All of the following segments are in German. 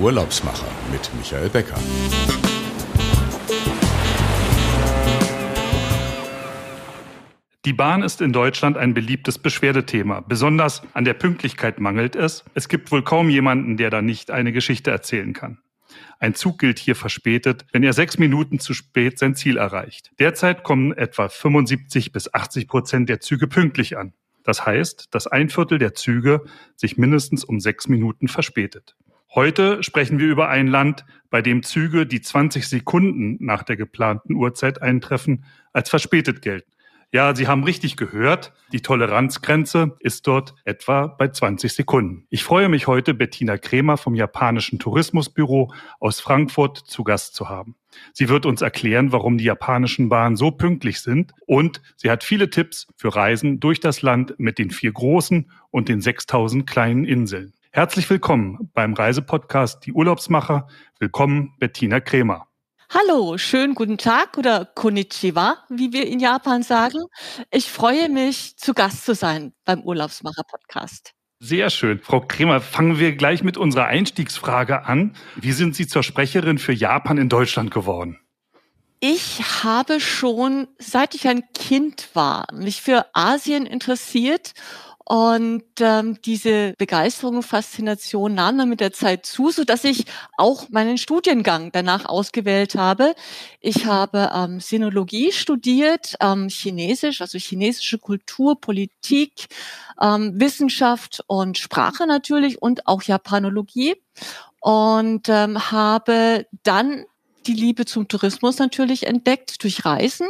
Urlaubsmacher mit Michael Becker. Die Bahn ist in Deutschland ein beliebtes Beschwerdethema. Besonders an der Pünktlichkeit mangelt es. Es gibt wohl kaum jemanden, der da nicht eine Geschichte erzählen kann. Ein Zug gilt hier verspätet, wenn er sechs Minuten zu spät sein Ziel erreicht. Derzeit kommen etwa 75 bis 80 Prozent der Züge pünktlich an. Das heißt, dass ein Viertel der Züge sich mindestens um sechs Minuten verspätet. Heute sprechen wir über ein Land, bei dem Züge, die 20 Sekunden nach der geplanten Uhrzeit eintreffen, als verspätet gelten. Ja, Sie haben richtig gehört. Die Toleranzgrenze ist dort etwa bei 20 Sekunden. Ich freue mich heute, Bettina Kremer vom japanischen Tourismusbüro aus Frankfurt zu Gast zu haben. Sie wird uns erklären, warum die japanischen Bahnen so pünktlich sind und sie hat viele Tipps für Reisen durch das Land mit den vier großen und den 6000 kleinen Inseln. Herzlich willkommen beim Reisepodcast Die Urlaubsmacher. Willkommen, Bettina Kremer. Hallo, schönen guten Tag oder Konnichiwa, wie wir in Japan sagen. Ich freue mich, zu Gast zu sein beim Urlaubsmacher-Podcast. Sehr schön. Frau Kremer, fangen wir gleich mit unserer Einstiegsfrage an. Wie sind Sie zur Sprecherin für Japan in Deutschland geworden? Ich habe schon, seit ich ein Kind war, mich für Asien interessiert und ähm, diese Begeisterung und Faszination nahm dann mit der Zeit zu, so dass ich auch meinen Studiengang danach ausgewählt habe. Ich habe ähm, Sinologie studiert, ähm, Chinesisch, also chinesische Kultur, Politik, ähm, Wissenschaft und Sprache natürlich und auch Japanologie und ähm, habe dann die Liebe zum Tourismus natürlich entdeckt durch Reisen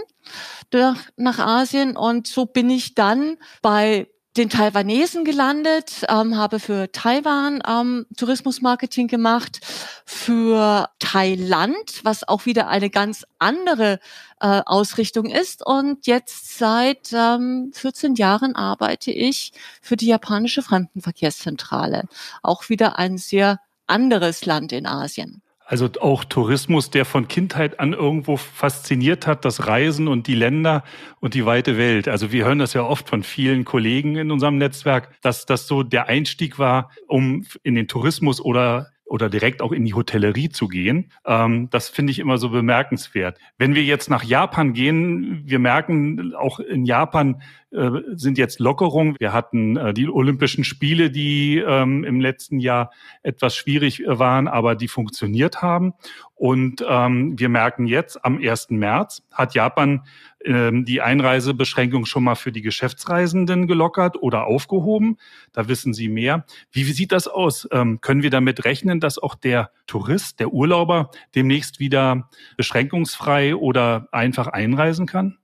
durch, nach Asien und so bin ich dann bei den Taiwanesen gelandet, ähm, habe für Taiwan ähm, Tourismusmarketing gemacht, für Thailand, was auch wieder eine ganz andere äh, Ausrichtung ist. Und jetzt seit ähm, 14 Jahren arbeite ich für die japanische Fremdenverkehrszentrale. Auch wieder ein sehr anderes Land in Asien. Also auch Tourismus, der von Kindheit an irgendwo fasziniert hat, das Reisen und die Länder und die weite Welt. Also wir hören das ja oft von vielen Kollegen in unserem Netzwerk, dass das so der Einstieg war, um in den Tourismus oder oder direkt auch in die Hotellerie zu gehen. Ähm, das finde ich immer so bemerkenswert. Wenn wir jetzt nach Japan gehen, wir merken auch in Japan äh, sind jetzt Lockerungen. Wir hatten äh, die Olympischen Spiele, die ähm, im letzten Jahr etwas schwierig äh, waren, aber die funktioniert haben. Und ähm, wir merken jetzt, am 1. März hat Japan ähm, die Einreisebeschränkung schon mal für die Geschäftsreisenden gelockert oder aufgehoben. Da wissen Sie mehr. Wie, sieht das aus? Ähm, können wir damit rechnen, dass auch der Tourist, der Urlauber demnächst wieder beschränkungsfrei oder einfach einreisen kann?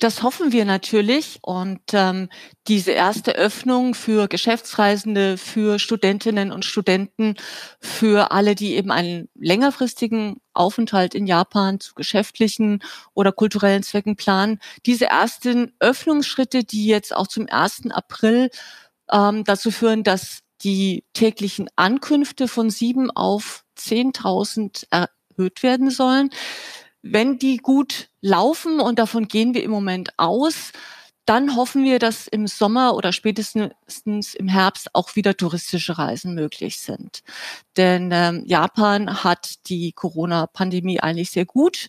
Das hoffen wir natürlich. Und ähm, diese erste Öffnung für Geschäftsreisende, für Studentinnen und Studenten, für alle, die eben einen längerfristigen Aufenthalt in Japan zu geschäftlichen oder kulturellen Zwecken planen, diese ersten Öffnungsschritte, die jetzt auch zum 1. April ähm, dazu führen, dass die täglichen Ankünfte von sieben auf 10.000 erhöht werden sollen, wenn die gut laufen, und davon gehen wir im Moment aus, dann hoffen wir, dass im Sommer oder spätestens im Herbst auch wieder touristische Reisen möglich sind. Denn ähm, Japan hat die Corona-Pandemie eigentlich sehr gut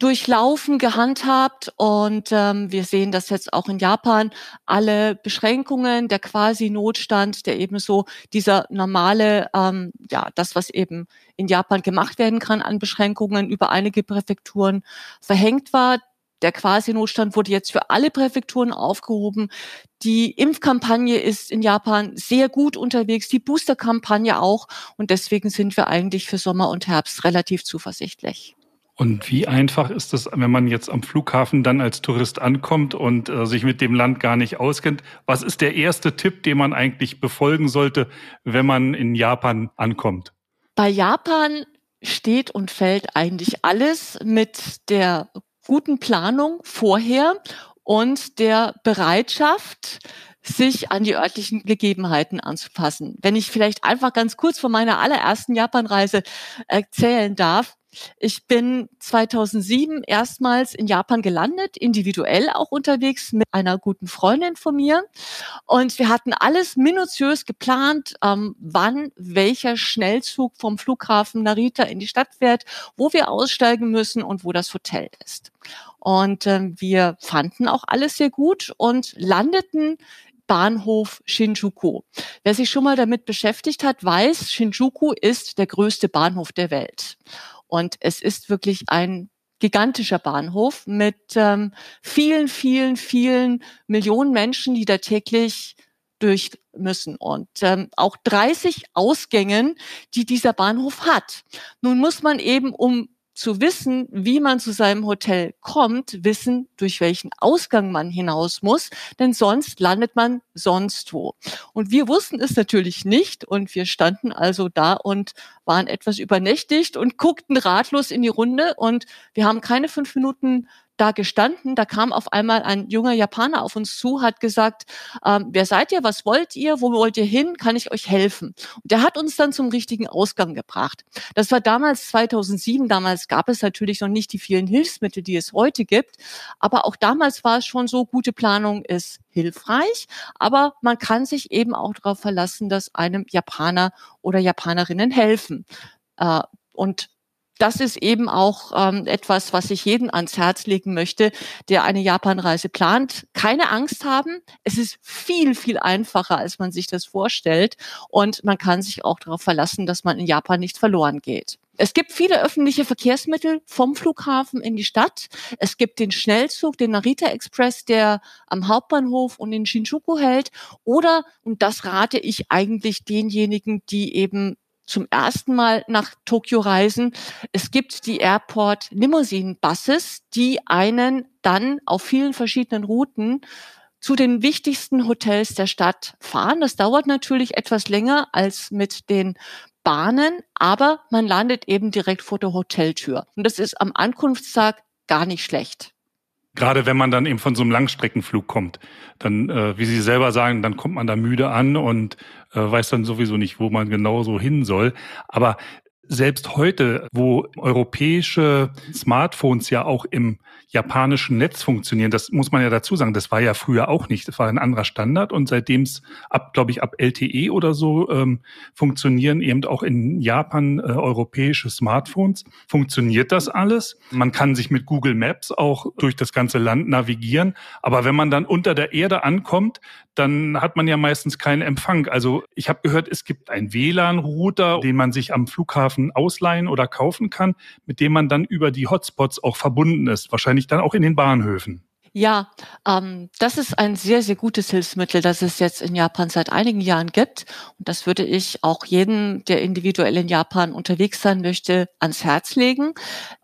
durchlaufen, gehandhabt und ähm, wir sehen das jetzt auch in Japan. Alle Beschränkungen, der quasi Notstand, der eben so dieser normale, ähm, ja, das, was eben in Japan gemacht werden kann an Beschränkungen über einige Präfekturen verhängt war. Der Quasi-Notstand wurde jetzt für alle Präfekturen aufgehoben. Die Impfkampagne ist in Japan sehr gut unterwegs, die Booster-Kampagne auch. Und deswegen sind wir eigentlich für Sommer und Herbst relativ zuversichtlich. Und wie einfach ist es, wenn man jetzt am Flughafen dann als Tourist ankommt und äh, sich mit dem Land gar nicht auskennt? Was ist der erste Tipp, den man eigentlich befolgen sollte, wenn man in Japan ankommt? Bei Japan steht und fällt eigentlich alles mit der guten Planung vorher und der Bereitschaft, sich an die örtlichen Gegebenheiten anzupassen. Wenn ich vielleicht einfach ganz kurz von meiner allerersten Japanreise erzählen darf, Ich bin 2007 erstmals in Japan gelandet, individuell auch unterwegs mit einer guten Freundin von mir. Und wir hatten alles minutiös geplant, ähm, wann welcher Schnellzug vom Flughafen Narita in die Stadt fährt, wo wir aussteigen müssen und wo das Hotel ist. Und ähm, wir fanden auch alles sehr gut und landeten Bahnhof Shinjuku. Wer sich schon mal damit beschäftigt hat, weiß, Shinjuku ist der größte Bahnhof der Welt. Und es ist wirklich ein gigantischer Bahnhof mit ähm, vielen, vielen, vielen Millionen Menschen, die da täglich durch müssen und ähm, auch 30 Ausgängen, die dieser Bahnhof hat. Nun muss man eben, um zu wissen, wie man zu seinem Hotel kommt, wissen, durch welchen Ausgang man hinaus muss, denn sonst landet man sonst wo. Und wir wussten es natürlich nicht und wir standen also da und waren etwas übernächtigt und guckten ratlos in die Runde und wir haben keine fünf Minuten da gestanden. Da kam auf einmal ein junger Japaner auf uns zu, hat gesagt, ähm, wer seid ihr, was wollt ihr, wo wollt ihr hin, kann ich euch helfen? Und der hat uns dann zum richtigen Ausgang gebracht. Das war damals 2007, damals gab es natürlich noch nicht die vielen Hilfsmittel, die es heute gibt, aber auch damals war es schon so, gute Planung ist hilfreich, aber man kann sich eben auch darauf verlassen, dass einem Japaner oder Japanerinnen helfen. Äh, und das ist eben auch ähm, etwas, was ich jeden ans Herz legen möchte, der eine Japanreise plant. Keine Angst haben. Es ist viel, viel einfacher, als man sich das vorstellt. Und man kann sich auch darauf verlassen, dass man in Japan nicht verloren geht. Es gibt viele öffentliche Verkehrsmittel vom Flughafen in die Stadt. Es gibt den Schnellzug, den Narita Express, der am Hauptbahnhof und in Shinjuku hält. Oder, und das rate ich eigentlich denjenigen, die eben zum ersten Mal nach Tokio reisen. Es gibt die Airport Limousine Buses, die einen dann auf vielen verschiedenen Routen zu den wichtigsten Hotels der Stadt fahren. Das dauert natürlich etwas länger als mit den Bahnen, aber man landet eben direkt vor der Hoteltür. Und das ist am Ankunftstag gar nicht schlecht. Gerade wenn man dann eben von so einem Langstreckenflug kommt, dann, äh, wie Sie selber sagen, dann kommt man da müde an und äh, weiß dann sowieso nicht, wo man genau so hin soll. Aber selbst heute, wo europäische Smartphones ja auch im japanischen Netz funktionieren, das muss man ja dazu sagen, das war ja früher auch nicht. Das war ein anderer Standard und seitdem es ab, glaube ich, ab LTE oder so ähm, funktionieren eben auch in Japan äh, europäische Smartphones. Funktioniert das alles? Man kann sich mit Google Maps auch durch das ganze Land navigieren. Aber wenn man dann unter der Erde ankommt, dann hat man ja meistens keinen Empfang. Also ich habe gehört, es gibt einen WLAN-Router, den man sich am Flughafen ausleihen oder kaufen kann, mit dem man dann über die Hotspots auch verbunden ist. Wahrscheinlich dann auch in den Bahnhöfen. Ja, ähm, das ist ein sehr, sehr gutes Hilfsmittel, das es jetzt in Japan seit einigen Jahren gibt. Und das würde ich auch jedem, der individuell in Japan unterwegs sein möchte, ans Herz legen.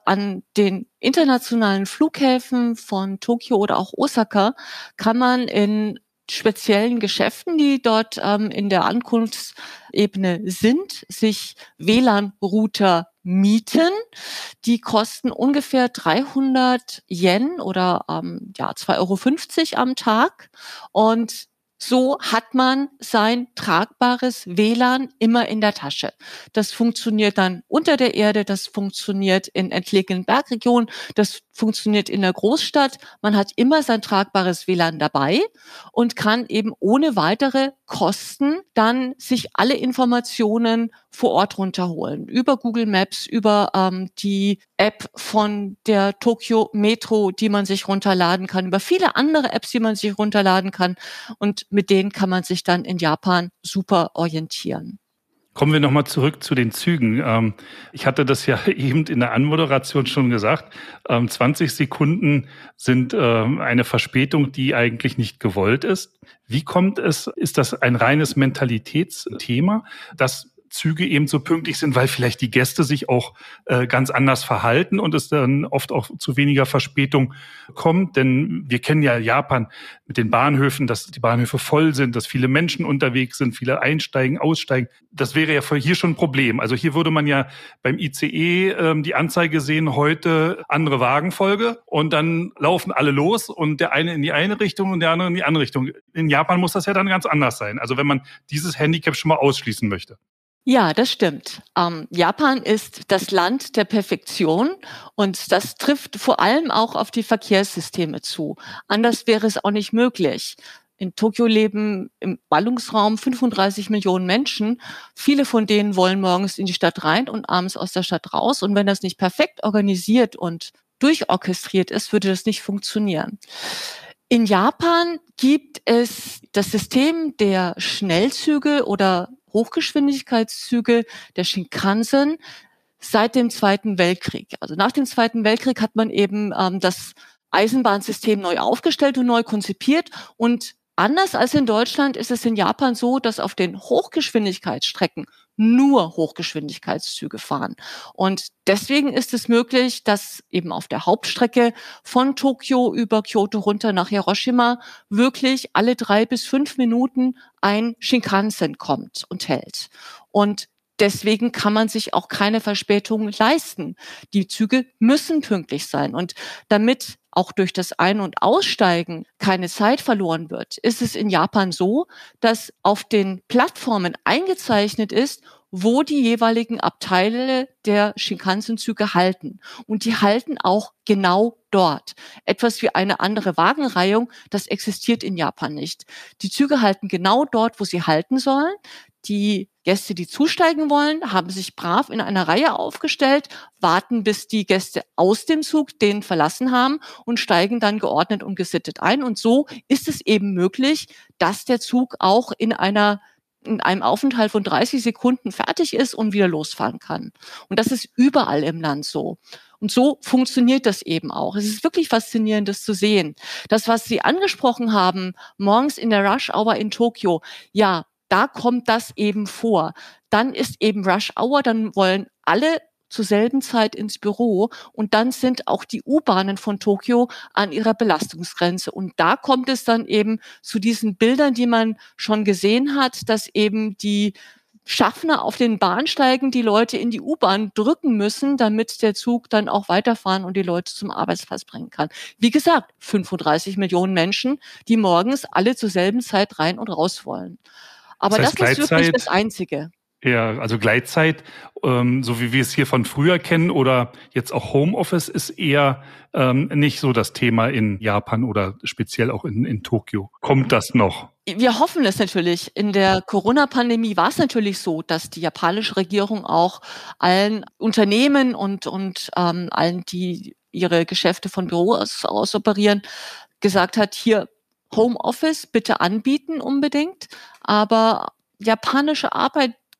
An den internationalen Flughäfen von Tokio oder auch Osaka kann man in speziellen Geschäften, die dort ähm, in der Ankunftsebene sind, sich WLAN-Router mieten. Die kosten ungefähr 300 Yen oder ähm, ja 2,50 Euro am Tag und so hat man sein tragbares WLAN immer in der Tasche. Das funktioniert dann unter der Erde, das funktioniert in entlegenen Bergregionen, das funktioniert in der Großstadt. Man hat immer sein tragbares WLAN dabei und kann eben ohne weitere Kosten dann sich alle Informationen vor Ort runterholen. Über Google Maps, über ähm, die App von der Tokyo Metro, die man sich runterladen kann, über viele andere Apps, die man sich runterladen kann. Und mit denen kann man sich dann in Japan super orientieren. Kommen wir nochmal zurück zu den Zügen. Ähm, ich hatte das ja eben in der Anmoderation schon gesagt. 20 ähm, Sekunden sind ähm, eine Verspätung, die eigentlich nicht gewollt ist. Wie kommt es? Ist das ein reines Mentalitätsthema, dass Züge eben so pünktlich sind, weil vielleicht die Gäste sich auch äh, ganz anders verhalten und es dann oft auch zu weniger Verspätung kommt. Denn wir kennen ja Japan mit den Bahnhöfen, dass die Bahnhöfe voll sind, dass viele Menschen unterwegs sind, viele einsteigen, aussteigen. Das wäre ja hier schon ein Problem. Also hier würde man ja beim ICE ähm, die Anzeige sehen, heute andere Wagenfolge und dann laufen alle los und der eine in die eine Richtung und der andere in die andere Richtung. In Japan muss das ja dann ganz anders sein. Also wenn man dieses Handicap schon mal ausschließen möchte. Ja, das stimmt. Ähm, Japan ist das Land der Perfektion und das trifft vor allem auch auf die Verkehrssysteme zu. Anders wäre es auch nicht möglich. In Tokio leben im Ballungsraum 35 Millionen Menschen. Viele von denen wollen morgens in die Stadt rein und abends aus der Stadt raus. Und wenn das nicht perfekt organisiert und durchorchestriert ist, würde das nicht funktionieren. In Japan gibt es das System der Schnellzüge oder Hochgeschwindigkeitszüge der Shinkansen seit dem Zweiten Weltkrieg. Also nach dem Zweiten Weltkrieg hat man eben ähm, das Eisenbahnsystem neu aufgestellt und neu konzipiert und Anders als in Deutschland ist es in Japan so, dass auf den Hochgeschwindigkeitsstrecken nur Hochgeschwindigkeitszüge fahren. Und deswegen ist es möglich, dass eben auf der Hauptstrecke von Tokio über Kyoto runter nach Hiroshima wirklich alle drei bis fünf Minuten ein Shinkansen kommt und hält. Und deswegen kann man sich auch keine Verspätung leisten. Die Züge müssen pünktlich sein. Und damit auch durch das Ein- und Aussteigen keine Zeit verloren wird, ist es in Japan so, dass auf den Plattformen eingezeichnet ist, wo die jeweiligen Abteile der Shinkansen-Züge halten. Und die halten auch genau dort. Etwas wie eine andere Wagenreihung, das existiert in Japan nicht. Die Züge halten genau dort, wo sie halten sollen. Die Gäste, die zusteigen wollen, haben sich brav in einer Reihe aufgestellt, warten, bis die Gäste aus dem Zug den verlassen haben und steigen dann geordnet und gesittet ein. Und so ist es eben möglich, dass der Zug auch in einer in einem Aufenthalt von 30 Sekunden fertig ist und wieder losfahren kann. Und das ist überall im Land so. Und so funktioniert das eben auch. Es ist wirklich faszinierend, das zu sehen. Das, was Sie angesprochen haben, morgens in der Rush Hour in Tokio, ja, da kommt das eben vor. Dann ist eben Rush Hour, dann wollen alle zur selben Zeit ins Büro und dann sind auch die U-Bahnen von Tokio an ihrer Belastungsgrenze. Und da kommt es dann eben zu diesen Bildern, die man schon gesehen hat, dass eben die Schaffner auf den Bahnsteigen die Leute in die U-Bahn drücken müssen, damit der Zug dann auch weiterfahren und die Leute zum Arbeitsplatz bringen kann. Wie gesagt, 35 Millionen Menschen, die morgens alle zur selben Zeit rein und raus wollen. Aber das, heißt, das ist wirklich das Einzige. Ja, also Gleitzeit, ähm, so wie wir es hier von früher kennen oder jetzt auch Homeoffice, ist eher ähm, nicht so das Thema in Japan oder speziell auch in, in Tokio. Kommt das noch? Wir hoffen es natürlich. In der Corona-Pandemie war es natürlich so, dass die japanische Regierung auch allen Unternehmen und, und ähm, allen, die ihre Geschäfte von Büro aus, operieren, gesagt hat, hier Homeoffice bitte anbieten unbedingt, aber japanische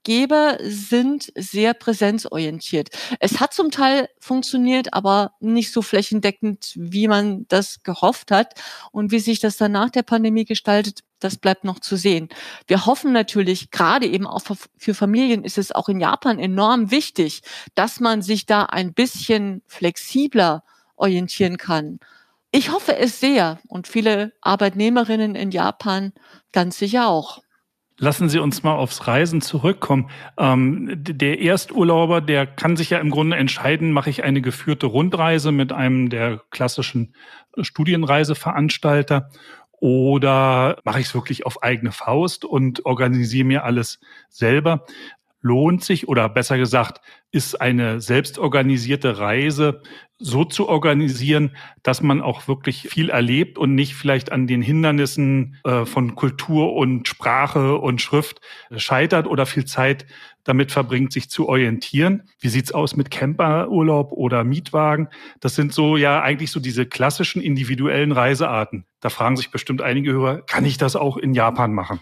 Arbeitgeber sind sehr präsenzorientiert. Es hat zum Teil funktioniert, aber nicht so flächendeckend, wie man das gehofft hat. Und wie sich das dann nach der Pandemie gestaltet, das bleibt noch zu sehen. Wir hoffen natürlich, gerade eben auch für Familien ist es auch in Japan enorm wichtig, dass man sich da ein bisschen flexibler orientieren kann. Ich hoffe es sehr und viele Arbeitnehmerinnen in Japan ganz sicher auch. Lassen Sie uns mal aufs Reisen zurückkommen. Ähm, der Ersturlauber, der kann sich ja im Grunde entscheiden, mache ich eine geführte Rundreise mit einem der klassischen Studienreiseveranstalter oder mache ich es wirklich auf eigene Faust und organisiere mir alles selber lohnt sich oder besser gesagt, ist eine selbstorganisierte Reise so zu organisieren, dass man auch wirklich viel erlebt und nicht vielleicht an den Hindernissen äh, von Kultur und Sprache und Schrift scheitert oder viel Zeit damit verbringt, sich zu orientieren. Wie sieht's aus mit Camperurlaub oder Mietwagen? Das sind so ja eigentlich so diese klassischen individuellen Reisearten. Da fragen sich bestimmt einige Hörer, kann ich das auch in Japan machen?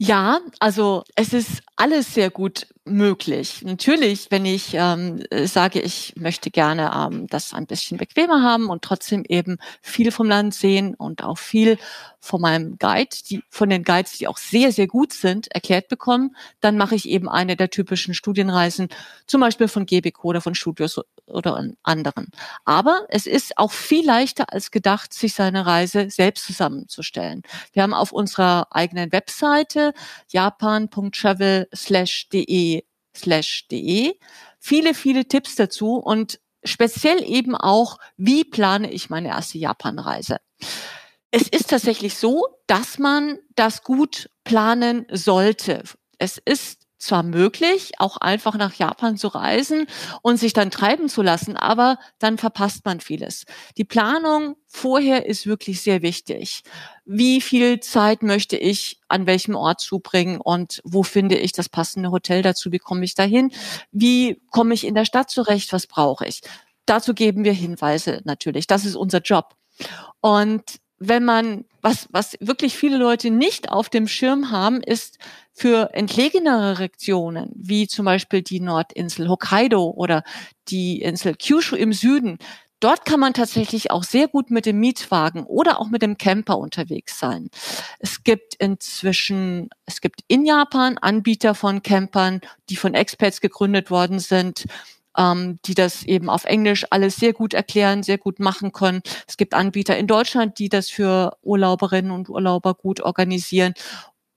Ja, also es ist alles sehr gut möglich. Natürlich, wenn ich ähm, sage, ich möchte gerne ähm, das ein bisschen bequemer haben und trotzdem eben viel vom Land sehen und auch viel von meinem Guide, die, von den Guides, die auch sehr, sehr gut sind, erklärt bekommen, dann mache ich eben eine der typischen Studienreisen, zum Beispiel von GBK oder von Studios oder anderen. Aber es ist auch viel leichter als gedacht, sich seine Reise selbst zusammenzustellen. Wir haben auf unserer eigenen Webseite japan.travel de de viele, viele Tipps dazu und speziell eben auch, wie plane ich meine erste Japanreise. Es ist tatsächlich so, dass man das gut planen sollte. Es ist zwar möglich, auch einfach nach Japan zu reisen und sich dann treiben zu lassen, aber dann verpasst man vieles. Die Planung vorher ist wirklich sehr wichtig. Wie viel Zeit möchte ich an welchem Ort zubringen und wo finde ich das passende Hotel dazu? Wie komme ich dahin? Wie komme ich in der Stadt zurecht? Was brauche ich? Dazu geben wir Hinweise natürlich. Das ist unser Job. Und wenn man, was, was wirklich viele Leute nicht auf dem Schirm haben, ist für entlegenere Regionen, wie zum Beispiel die Nordinsel Hokkaido oder die Insel Kyushu im Süden, Dort kann man tatsächlich auch sehr gut mit dem Mietwagen oder auch mit dem Camper unterwegs sein. Es gibt inzwischen, es gibt in Japan Anbieter von Campern, die von Experts gegründet worden sind ähm, die das eben auf Englisch alles sehr gut erklären, sehr gut machen können. Es gibt Anbieter in Deutschland, die das für Urlauberinnen und Urlauber gut organisieren.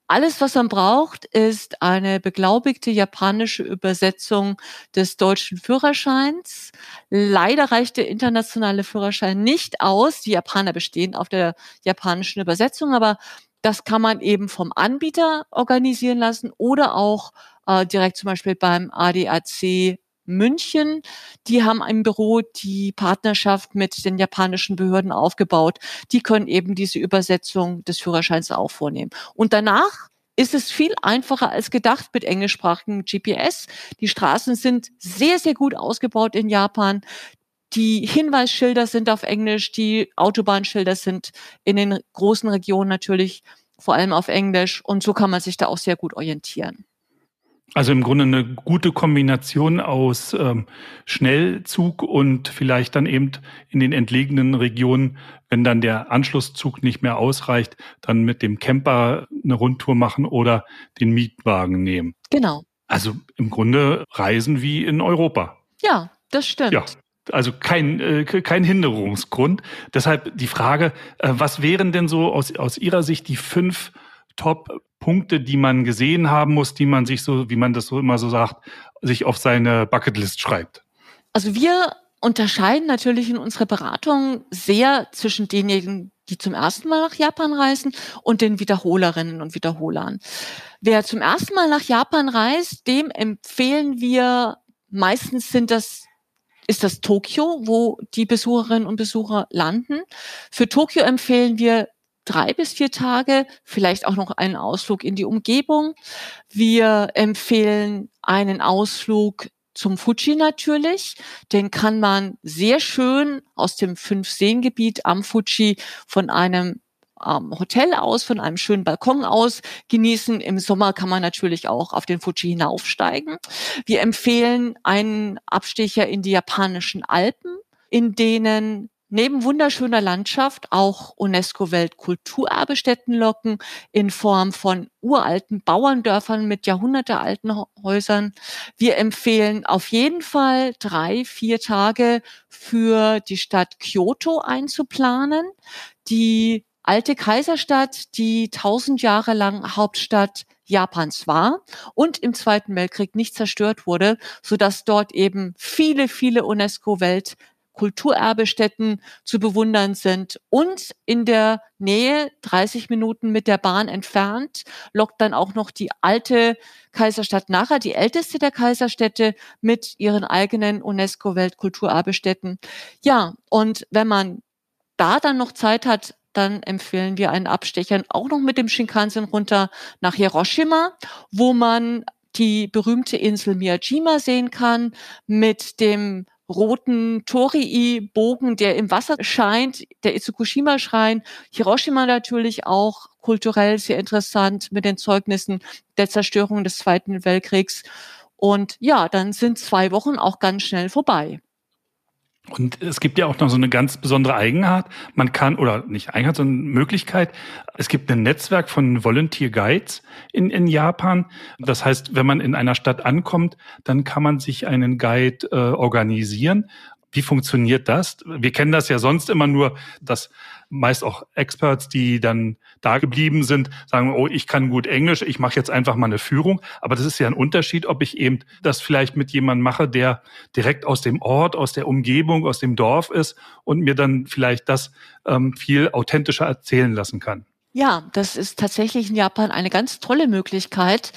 Alles, was man braucht, ist eine beglaubigte japanische Übersetzung des deutschen Führerscheins. Leider reicht der internationale Führerschein nicht aus. Die Japaner bestehen auf der japanischen Übersetzung, aber das kann man eben vom Anbieter organisieren lassen oder auch äh, direkt zum Beispiel beim ADAC München. Die haben ein Büro die Partnerschaft mit den japanischen Behörden aufgebaut. Die können eben diese Übersetzung des Führerscheins auch vornehmen. Und danach ist es viel einfacher als gedacht mit englischsprachigen GPS. Die Straßen sind sehr, sehr gut ausgebaut in Japan. Die Hinweisschilder sind auf Englisch, die Autobahnschilder sind in den großen Regionen natürlich vor allem auf Englisch und so kann man sich da auch sehr gut orientieren. Also im Grunde eine gute Kombination aus ähm, Schnellzug und vielleicht dann eben in den entlegenen Regionen, wenn dann der Anschlusszug nicht mehr ausreicht, dann mit dem Camper eine Rundtour machen oder den Mietwagen nehmen. Genau. Also im Grunde reisen wie in Europa. Ja, das stimmt. Ja. Also kein, äh, kein Hinderungsgrund. Deshalb die Frage, äh, was wären denn so aus, aus Ihrer Sicht die fünf Top-Punkte, die man gesehen haben muss, die man sich so, wie man das so immer so sagt, sich auf seine Bucketlist schreibt? Also wir unterscheiden natürlich in unserer Beratung sehr zwischen denjenigen, die zum ersten Mal nach Japan reisen und den Wiederholerinnen und Wiederholern. Wer zum ersten Mal nach Japan reist, dem empfehlen wir, meistens sind das ist das Tokio, wo die Besucherinnen und Besucher landen. Für Tokio empfehlen wir drei bis vier Tage, vielleicht auch noch einen Ausflug in die Umgebung. Wir empfehlen einen Ausflug zum Fuji natürlich. Den kann man sehr schön aus dem Fünf-Seen-Gebiet am Fuji von einem ähm, Hotel aus, von einem schönen Balkon aus genießen. Im Sommer kann man natürlich auch auf den Fuji hinaufsteigen. Wir empfehlen einen Abstecher in die japanischen Alpen, in denen neben wunderschöner Landschaft auch UNESCO-Weltkulturerbestätten locken in Form von uralten Bauerndörfern mit jahrhundertealten Häusern. Wir empfehlen auf jeden Fall drei, vier Tage für die Stadt Kyoto einzuplanen. Die alte Kaiserstadt, die tausend Jahre lang Hauptstadt Japans war und im Zweiten Weltkrieg nicht zerstört wurde, so dass dort eben viele, viele UNESCO-Welt Kulturerbestätten zu bewundern sind. Und in der Nähe, 30 Minuten mit der Bahn entfernt, lockt dann auch noch die alte Kaiserstadt Nara, die älteste der Kaiserstädte, mit ihren eigenen UNESCO-Weltkulturerbestätten. Ja, und wenn man da dann noch Zeit hat, dann empfehlen wir einen Abstecher auch noch mit dem Shinkansen runter nach Hiroshima, wo man die berühmte Insel Miyajima sehen kann mit dem roten Torii-Bogen, der im Wasser scheint, der Itsukushima-Schrein, Hiroshima natürlich auch kulturell sehr interessant mit den Zeugnissen der Zerstörung des Zweiten Weltkriegs. Und ja, dann sind zwei Wochen auch ganz schnell vorbei. Und es gibt ja auch noch so eine ganz besondere Eigenart. Man kann, oder nicht Eigenart, sondern Möglichkeit. Es gibt ein Netzwerk von Volunteer Guides in, in Japan. Das heißt, wenn man in einer Stadt ankommt, dann kann man sich einen Guide äh, organisieren. Wie funktioniert das? Wir kennen das ja sonst immer nur, dass meist auch Experts, die dann da geblieben sind, sagen, oh, ich kann gut Englisch, ich mache jetzt einfach mal eine Führung. Aber das ist ja ein Unterschied, ob ich eben das vielleicht mit jemandem mache, der direkt aus dem Ort, aus der Umgebung, aus dem Dorf ist und mir dann vielleicht das ähm, viel authentischer erzählen lassen kann. Ja, das ist tatsächlich in Japan eine ganz tolle Möglichkeit.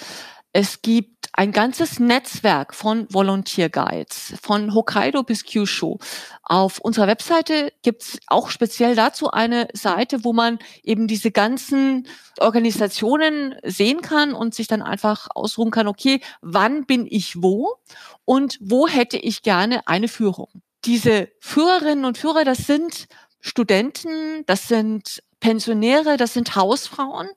Es gibt ein ganzes Netzwerk von Volunteer Guides, von Hokkaido bis Kyushu. Auf unserer Webseite gibt's auch speziell dazu eine Seite, wo man eben diese ganzen Organisationen sehen kann und sich dann einfach ausruhen kann, okay, wann bin ich wo und wo hätte ich gerne eine Führung. Diese Führerinnen und Führer, das sind Studenten, das sind Pensionäre, das sind Hausfrauen,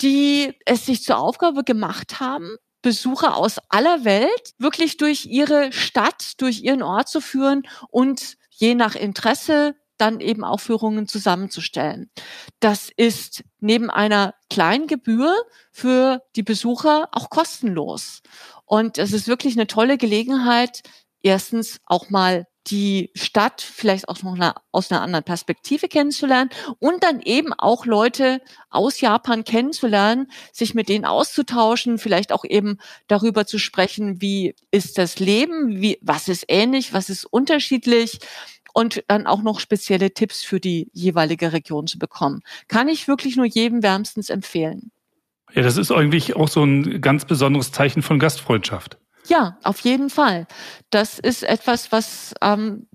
die es sich zur Aufgabe gemacht haben, Besucher aus aller Welt wirklich durch ihre Stadt, durch ihren Ort zu führen und je nach Interesse dann eben auch Führungen zusammenzustellen. Das ist neben einer kleinen Gebühr für die Besucher auch kostenlos. Und es ist wirklich eine tolle Gelegenheit, erstens auch mal die Stadt vielleicht auch noch aus einer anderen Perspektive kennenzulernen und dann eben auch Leute aus Japan kennenzulernen, sich mit denen auszutauschen, vielleicht auch eben darüber zu sprechen, wie ist das Leben, wie, was ist ähnlich, was ist unterschiedlich und dann auch noch spezielle Tipps für die jeweilige Region zu bekommen. Kann ich wirklich nur jedem wärmstens empfehlen. Ja, das ist eigentlich auch so ein ganz besonderes Zeichen von Gastfreundschaft. Ja, auf jeden Fall. Das ist etwas, was ähm,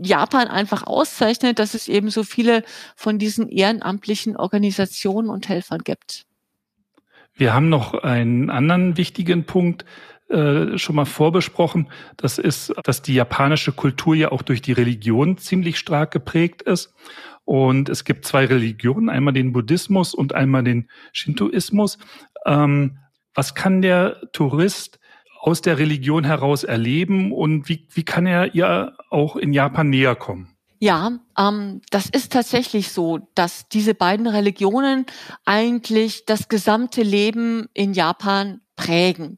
Japan einfach auszeichnet, dass es eben so viele von diesen ehrenamtlichen Organisationen und Helfern gibt. Wir haben noch einen anderen wichtigen Punkt äh, schon mal vorbesprochen. Das ist, dass die japanische Kultur ja auch durch die Religion ziemlich stark geprägt ist. Und es gibt zwei Religionen, einmal den Buddhismus und einmal den Shintoismus. Ähm, was kann der Tourist aus der Religion heraus erleben und wie, wie kann er ihr auch in Japan näher kommen? Ja, ähm, das ist tatsächlich so, dass diese beiden Religionen eigentlich das gesamte Leben in Japan prägen.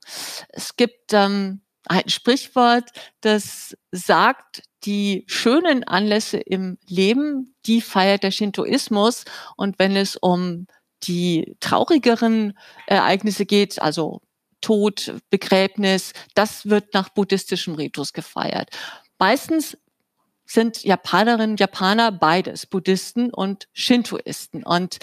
Es gibt ähm, ein Sprichwort, das sagt, die schönen Anlässe im Leben, die feiert der Shintoismus. Und wenn es um die traurigeren Ereignisse geht, also Tod, Begräbnis, das wird nach buddhistischem Ritus gefeiert. Meistens sind Japanerinnen und Japaner beides, Buddhisten und Shintoisten. Und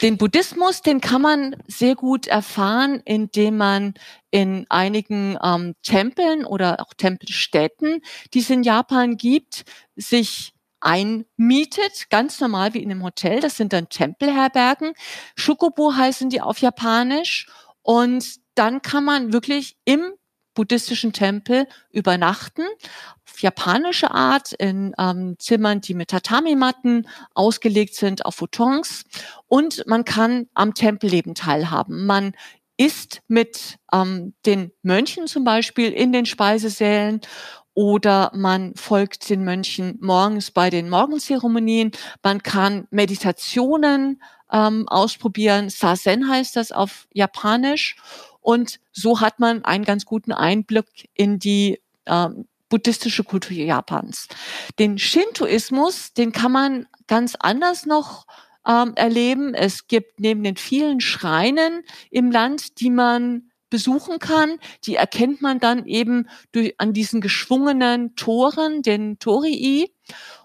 den Buddhismus, den kann man sehr gut erfahren, indem man in einigen ähm, Tempeln oder auch Tempelstätten, die es in Japan gibt, sich einmietet, ganz normal wie in einem Hotel. Das sind dann Tempelherbergen. Shukobu heißen die auf Japanisch. Und dann kann man wirklich im buddhistischen Tempel übernachten, auf japanische Art, in ähm, Zimmern, die mit Tatami-Matten ausgelegt sind, auf Futons. Und man kann am Tempelleben teilhaben. Man isst mit ähm, den Mönchen zum Beispiel in den Speisesälen oder man folgt den Mönchen morgens bei den Morgenzeremonien. Man kann Meditationen ähm, ausprobieren. Sazen heißt das auf Japanisch. Und so hat man einen ganz guten Einblick in die ähm, buddhistische Kultur Japans. Den Shintoismus, den kann man ganz anders noch ähm, erleben. Es gibt neben den vielen Schreinen im Land, die man besuchen kann, die erkennt man dann eben durch, an diesen geschwungenen Toren, den Torii.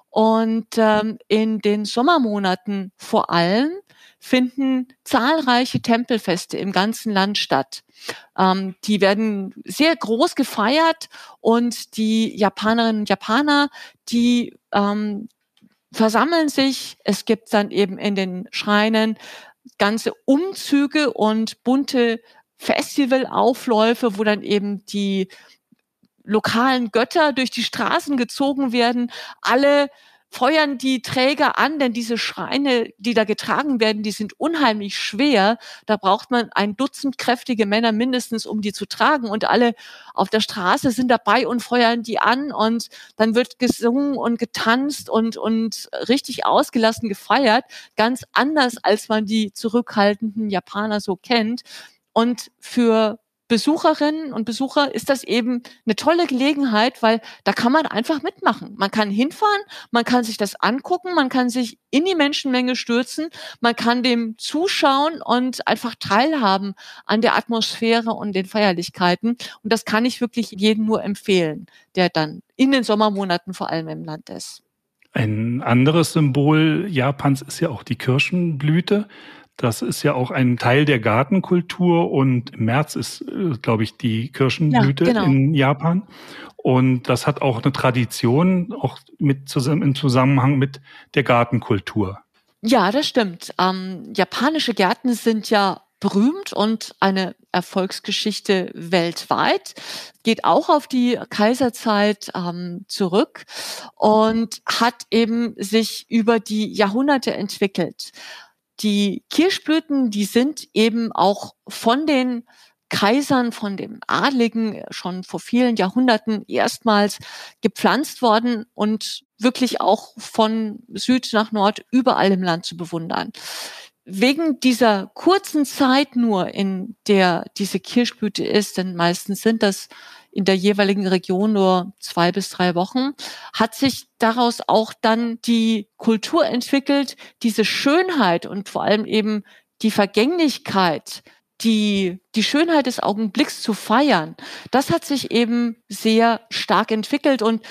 Und ähm, in den Sommermonaten vor allem finden zahlreiche Tempelfeste im ganzen Land statt. Ähm, die werden sehr groß gefeiert und die Japanerinnen und Japaner, die ähm, versammeln sich. Es gibt dann eben in den Schreinen ganze Umzüge und bunte Festivalaufläufe, wo dann eben die lokalen Götter durch die Straßen gezogen werden. Alle feuern die Träger an, denn diese Schreine, die da getragen werden, die sind unheimlich schwer. Da braucht man ein Dutzend kräftige Männer mindestens, um die zu tragen. Und alle auf der Straße sind dabei und feuern die an. Und dann wird gesungen und getanzt und, und richtig ausgelassen gefeiert. Ganz anders, als man die zurückhaltenden Japaner so kennt. Und für Besucherinnen und Besucher ist das eben eine tolle Gelegenheit, weil da kann man einfach mitmachen. Man kann hinfahren, man kann sich das angucken, man kann sich in die Menschenmenge stürzen, man kann dem zuschauen und einfach teilhaben an der Atmosphäre und den Feierlichkeiten. Und das kann ich wirklich jedem nur empfehlen, der dann in den Sommermonaten vor allem im Land ist. Ein anderes Symbol Japans ist ja auch die Kirschenblüte. Das ist ja auch ein Teil der Gartenkultur und im März ist, äh, glaube ich, die Kirschenblüte ja, genau. in Japan. Und das hat auch eine Tradition, auch mit zusammen, im Zusammenhang mit der Gartenkultur. Ja, das stimmt. Ähm, japanische Gärten sind ja berühmt und eine Erfolgsgeschichte weltweit. Geht auch auf die Kaiserzeit ähm, zurück und hat eben sich über die Jahrhunderte entwickelt. Die Kirschblüten, die sind eben auch von den Kaisern, von dem Adligen schon vor vielen Jahrhunderten erstmals gepflanzt worden und wirklich auch von Süd nach Nord überall im Land zu bewundern. Wegen dieser kurzen Zeit nur, in der diese Kirschblüte ist, denn meistens sind das in der jeweiligen Region nur zwei bis drei Wochen, hat sich daraus auch dann die Kultur entwickelt, diese Schönheit und vor allem eben die Vergänglichkeit die, die Schönheit des Augenblicks zu feiern, das hat sich eben sehr stark entwickelt und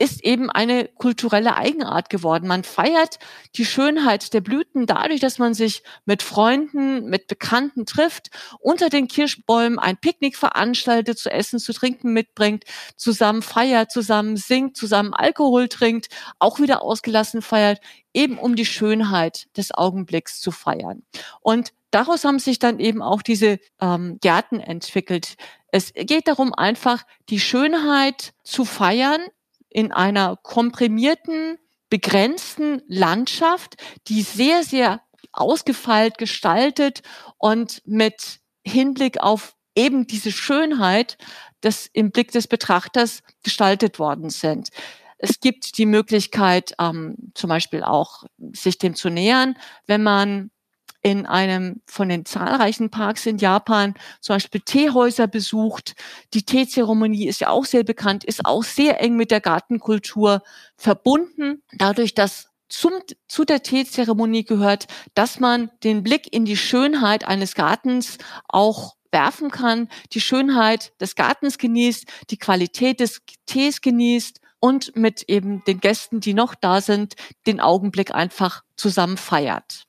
ist eben eine kulturelle Eigenart geworden. Man feiert die Schönheit der Blüten dadurch, dass man sich mit Freunden, mit Bekannten trifft, unter den Kirschbäumen ein Picknick veranstaltet, zu essen, zu trinken mitbringt, zusammen feiert, zusammen singt, zusammen Alkohol trinkt, auch wieder ausgelassen feiert, eben um die Schönheit des Augenblicks zu feiern. Und daraus haben sich dann eben auch diese ähm, Gärten entwickelt. Es geht darum, einfach die Schönheit zu feiern in einer komprimierten, begrenzten Landschaft, die sehr, sehr ausgefeilt gestaltet und mit Hinblick auf eben diese Schönheit das im Blick des Betrachters gestaltet worden sind. Es gibt die Möglichkeit, ähm, zum Beispiel auch sich dem zu nähern, wenn man in einem von den zahlreichen Parks in Japan zum Beispiel Teehäuser besucht. Die Teezeremonie ist ja auch sehr bekannt, ist auch sehr eng mit der Gartenkultur verbunden. Dadurch, dass zum, zu der Teezeremonie gehört, dass man den Blick in die Schönheit eines Gartens auch werfen kann, die Schönheit des Gartens genießt, die Qualität des Tees genießt und mit eben den Gästen, die noch da sind, den Augenblick einfach zusammen feiert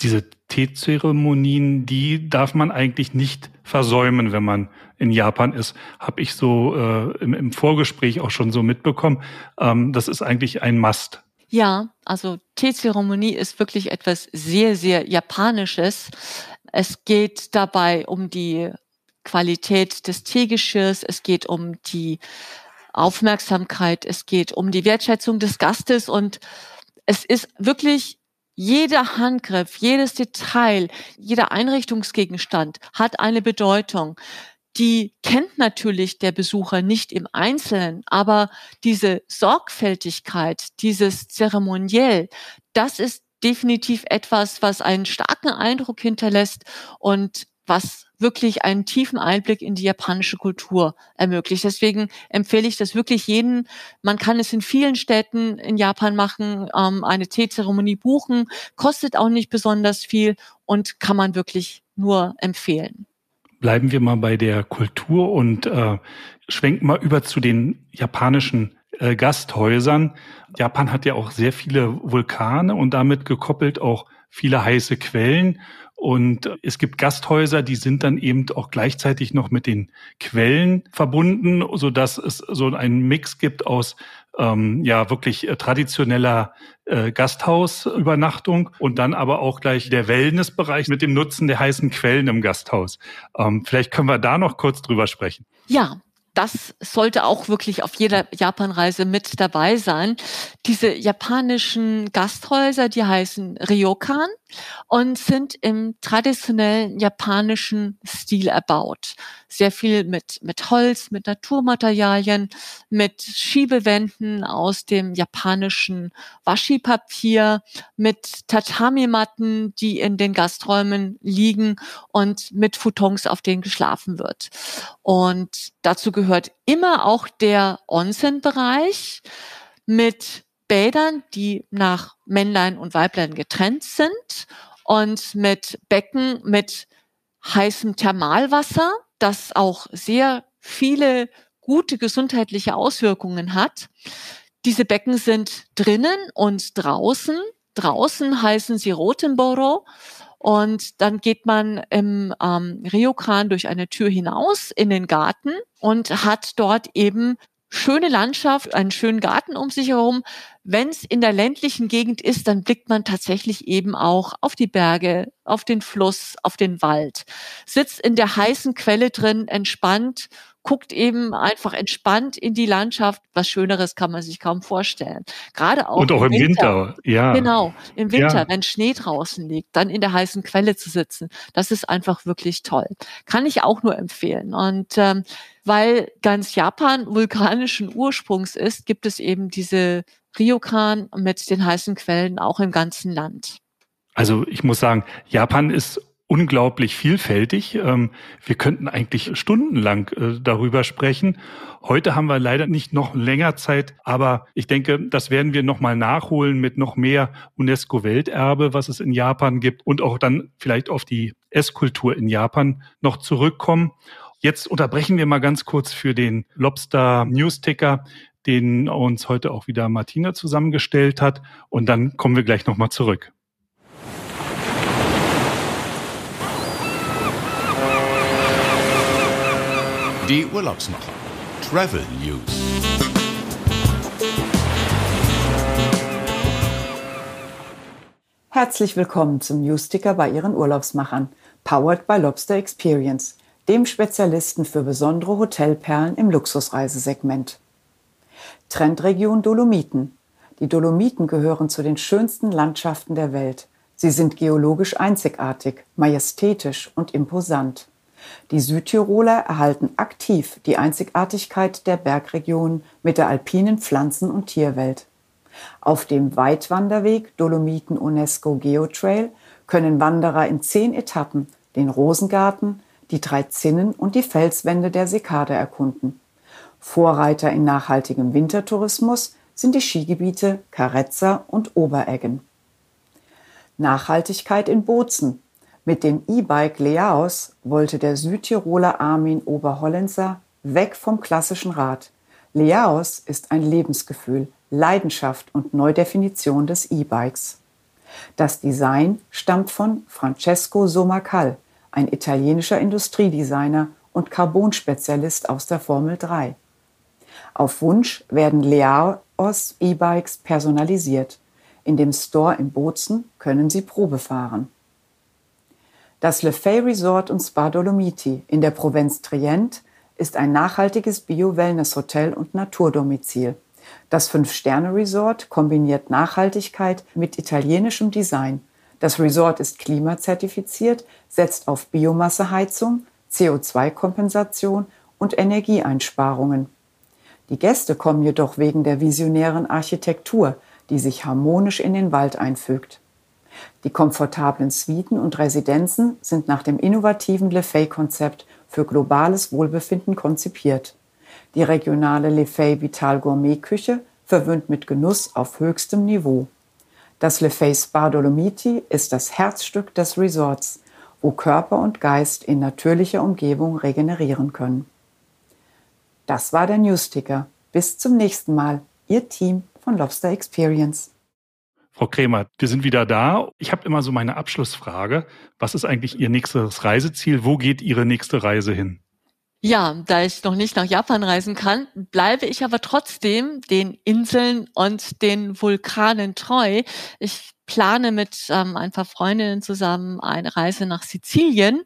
diese Teezeremonien, die darf man eigentlich nicht versäumen, wenn man in Japan ist. Habe ich so äh, im, im, Vorgespräch auch schon so mitbekommen. Ähm, das ist eigentlich ein Must. Ja, also Teezeremonie ist wirklich etwas sehr, sehr Japanisches. Es geht dabei um die Qualität des Teegeschirrs, es geht um die Aufmerksamkeit, es geht um die Wertschätzung des Gastes und es ist wirklich jeder Handgriff, jedes Detail, jeder Einrichtungsgegenstand hat eine Bedeutung. Die kennt natürlich der Besucher nicht im Einzelnen, aber diese Sorgfältigkeit, dieses Zeremoniell, das ist definitiv etwas, was einen starken Eindruck hinterlässt und was wirklich einen tiefen Einblick in die japanische Kultur ermöglicht. Deswegen empfehle ich das wirklich jeden. Man kann es in vielen Städten in Japan machen, ähm, eine Teezeremonie buchen, kostet auch nicht besonders viel und kann man wirklich nur empfehlen. Bleiben wir mal bei der Kultur und äh, schwenken mal über zu den japanischen äh, Gasthäusern. Japan hat ja auch sehr viele Vulkane und damit gekoppelt auch viele heiße Quellen. Und es gibt Gasthäuser, die sind dann eben auch gleichzeitig noch mit den Quellen verbunden, so dass es so einen Mix gibt aus ähm, ja wirklich äh, traditioneller äh, Gasthausübernachtung und dann aber auch gleich der Wellnessbereich mit dem Nutzen der heißen Quellen im Gasthaus. Ähm, vielleicht können wir da noch kurz drüber sprechen. Ja, das sollte auch wirklich auf jeder Japanreise mit dabei sein. Diese japanischen Gasthäuser, die heißen Ryokan und sind im traditionellen japanischen Stil erbaut. Sehr viel mit, mit Holz, mit Naturmaterialien, mit Schiebewänden aus dem japanischen Washi-Papier, mit Tatami-Matten, die in den Gasträumen liegen und mit Futons, auf denen geschlafen wird. Und dazu gehört immer auch der Onsen-Bereich mit Bädern, die nach Männlein und Weiblein getrennt sind und mit Becken mit heißem Thermalwasser, das auch sehr viele gute gesundheitliche Auswirkungen hat. Diese Becken sind drinnen und draußen. Draußen heißen sie Rotenboro Und dann geht man im ähm, Ryokan durch eine Tür hinaus in den Garten und hat dort eben schöne Landschaft, einen schönen Garten um sich herum. Wenn es in der ländlichen Gegend ist, dann blickt man tatsächlich eben auch auf die Berge, auf den Fluss, auf den Wald, sitzt in der heißen Quelle drin, entspannt guckt eben einfach entspannt in die Landschaft. Was Schöneres kann man sich kaum vorstellen. Gerade auch, Und auch im, im Winter. Winter. ja. Genau, im Winter, ja. wenn Schnee draußen liegt, dann in der heißen Quelle zu sitzen. Das ist einfach wirklich toll. Kann ich auch nur empfehlen. Und ähm, weil ganz Japan vulkanischen Ursprungs ist, gibt es eben diese Ryokan mit den heißen Quellen auch im ganzen Land. Also ich muss sagen, Japan ist unglaublich vielfältig. Ähm, wir könnten eigentlich stundenlang äh, darüber sprechen. Heute haben wir leider nicht noch länger Zeit, aber ich denke, das werden wir nochmal nachholen mit noch mehr UNESCO-Welterbe, was es in Japan gibt und auch dann vielleicht auf die Esskultur in Japan noch zurückkommen. Jetzt unterbrechen wir mal ganz kurz für den Lobster Newsticker, den uns heute auch wieder Martina zusammengestellt hat und dann kommen wir gleich nochmal zurück. Die Urlaubsmacher. Travel News. Herzlich willkommen zum Newsticker bei Ihren Urlaubsmachern, powered by Lobster Experience, dem Spezialisten für besondere Hotelperlen im Luxusreisesegment. Trendregion Dolomiten. Die Dolomiten gehören zu den schönsten Landschaften der Welt. Sie sind geologisch einzigartig, majestätisch und imposant. Die Südtiroler erhalten aktiv die Einzigartigkeit der Bergregion mit der alpinen Pflanzen- und Tierwelt. Auf dem Weitwanderweg Dolomiten UNESCO Geotrail können Wanderer in zehn Etappen den Rosengarten, die drei Zinnen und die Felswände der Sekade erkunden. Vorreiter in nachhaltigem Wintertourismus sind die Skigebiete Carezza und Obereggen. Nachhaltigkeit in Bozen mit dem E-Bike Leaus wollte der Südtiroler Armin Oberhollenser weg vom klassischen Rad. Leaus ist ein Lebensgefühl, Leidenschaft und Neudefinition des E-Bikes. Das Design stammt von Francesco Somacal, ein italienischer Industriedesigner und Carbon-Spezialist aus der Formel 3. Auf Wunsch werden Leaos E-Bikes personalisiert. In dem Store in Bozen können Sie Probe fahren. Das Le Fay Resort und Spa Dolomiti in der Provinz Trient ist ein nachhaltiges Bio-Wellness-Hotel und Naturdomizil. Das Fünf-Sterne-Resort kombiniert Nachhaltigkeit mit italienischem Design. Das Resort ist klimazertifiziert, setzt auf Biomasseheizung, CO2-Kompensation und Energieeinsparungen. Die Gäste kommen jedoch wegen der visionären Architektur, die sich harmonisch in den Wald einfügt. Die komfortablen Suiten und Residenzen sind nach dem innovativen Le Fay-Konzept für globales Wohlbefinden konzipiert. Die regionale Le Fay Vital Gourmet Küche verwöhnt mit Genuss auf höchstem Niveau. Das Le Fay Spa Dolomiti ist das Herzstück des Resorts, wo Körper und Geist in natürlicher Umgebung regenerieren können. Das war der Newsticker. Bis zum nächsten Mal. Ihr Team von Lobster Experience. Frau Kremer, wir sind wieder da. Ich habe immer so meine Abschlussfrage. Was ist eigentlich Ihr nächstes Reiseziel? Wo geht Ihre nächste Reise hin? Ja, da ich noch nicht nach Japan reisen kann, bleibe ich aber trotzdem den Inseln und den Vulkanen treu. Ich plane mit ähm, ein paar Freundinnen zusammen eine Reise nach Sizilien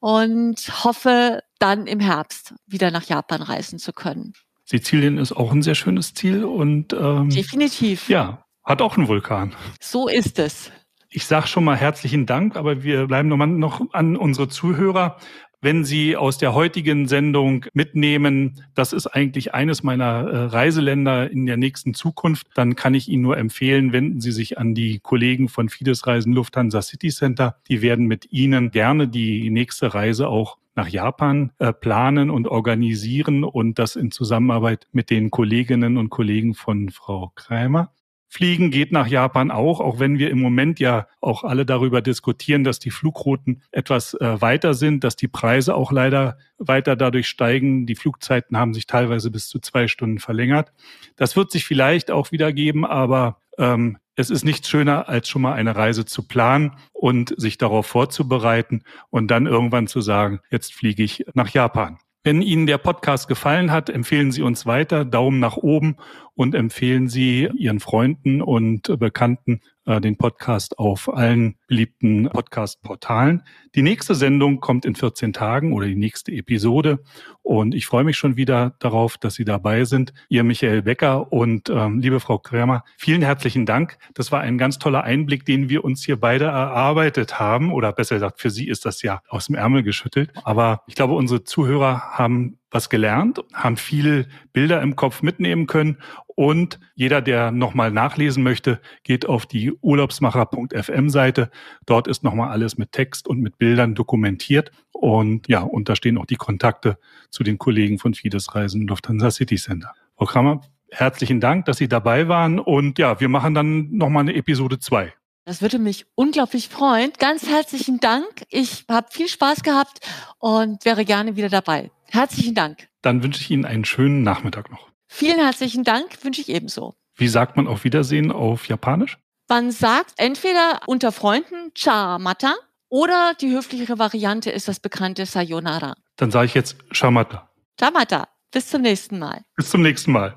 und hoffe dann im Herbst wieder nach Japan reisen zu können. Sizilien ist auch ein sehr schönes Ziel und ähm, definitiv. Ja, hat auch einen Vulkan. So ist es. Ich sage schon mal herzlichen Dank, aber wir bleiben nochmal noch an unsere Zuhörer. Wenn Sie aus der heutigen Sendung mitnehmen, das ist eigentlich eines meiner äh, Reiseländer in der nächsten Zukunft, dann kann ich Ihnen nur empfehlen, wenden Sie sich an die Kollegen von Fides Reisen Lufthansa City Center. Die werden mit Ihnen gerne die nächste Reise auch nach Japan äh, planen und organisieren und das in Zusammenarbeit mit den Kolleginnen und Kollegen von Frau Kreimer. Fliegen geht nach Japan auch, auch wenn wir im Moment ja auch alle darüber diskutieren, dass die Flugrouten etwas äh, weiter sind, dass die Preise auch leider weiter dadurch steigen. Die Flugzeiten haben sich teilweise bis zu zwei Stunden verlängert. Das wird sich vielleicht auch wieder geben, aber ähm, es ist nichts schöner, als schon mal eine Reise zu planen und sich darauf vorzubereiten und dann irgendwann zu sagen, jetzt fliege ich nach Japan. Wenn Ihnen der Podcast gefallen hat, empfehlen Sie uns weiter, Daumen nach oben und empfehlen Sie Ihren Freunden und Bekannten äh, den Podcast auf allen beliebten Podcast-Portalen. Die nächste Sendung kommt in 14 Tagen oder die nächste Episode. Und ich freue mich schon wieder darauf, dass Sie dabei sind. Ihr Michael Becker und ähm, liebe Frau Krämer, vielen herzlichen Dank. Das war ein ganz toller Einblick, den wir uns hier beide erarbeitet haben. Oder besser gesagt, für Sie ist das ja aus dem Ärmel geschüttelt. Aber ich glaube, unsere Zuhörer haben was gelernt, haben viele Bilder im Kopf mitnehmen können und jeder, der nochmal nachlesen möchte, geht auf die urlaubsmacher.fm Seite. Dort ist nochmal alles mit Text und mit Bildern dokumentiert und ja, und da stehen auch die Kontakte zu den Kollegen von Fides Reisen Lufthansa City Center. Frau Kramer, herzlichen Dank, dass Sie dabei waren und ja, wir machen dann nochmal eine Episode zwei. Das würde mich unglaublich freuen. Ganz herzlichen Dank. Ich habe viel Spaß gehabt und wäre gerne wieder dabei. Herzlichen Dank. Dann wünsche ich Ihnen einen schönen Nachmittag noch. Vielen herzlichen Dank, wünsche ich ebenso. Wie sagt man auf Wiedersehen auf Japanisch? Man sagt entweder unter Freunden Cha Mata oder die höflichere Variante ist das bekannte Sayonara. Dann sage ich jetzt Shamata. Shamata. Bis zum nächsten Mal. Bis zum nächsten Mal.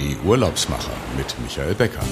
Die Urlaubsmacher mit Michael Becker.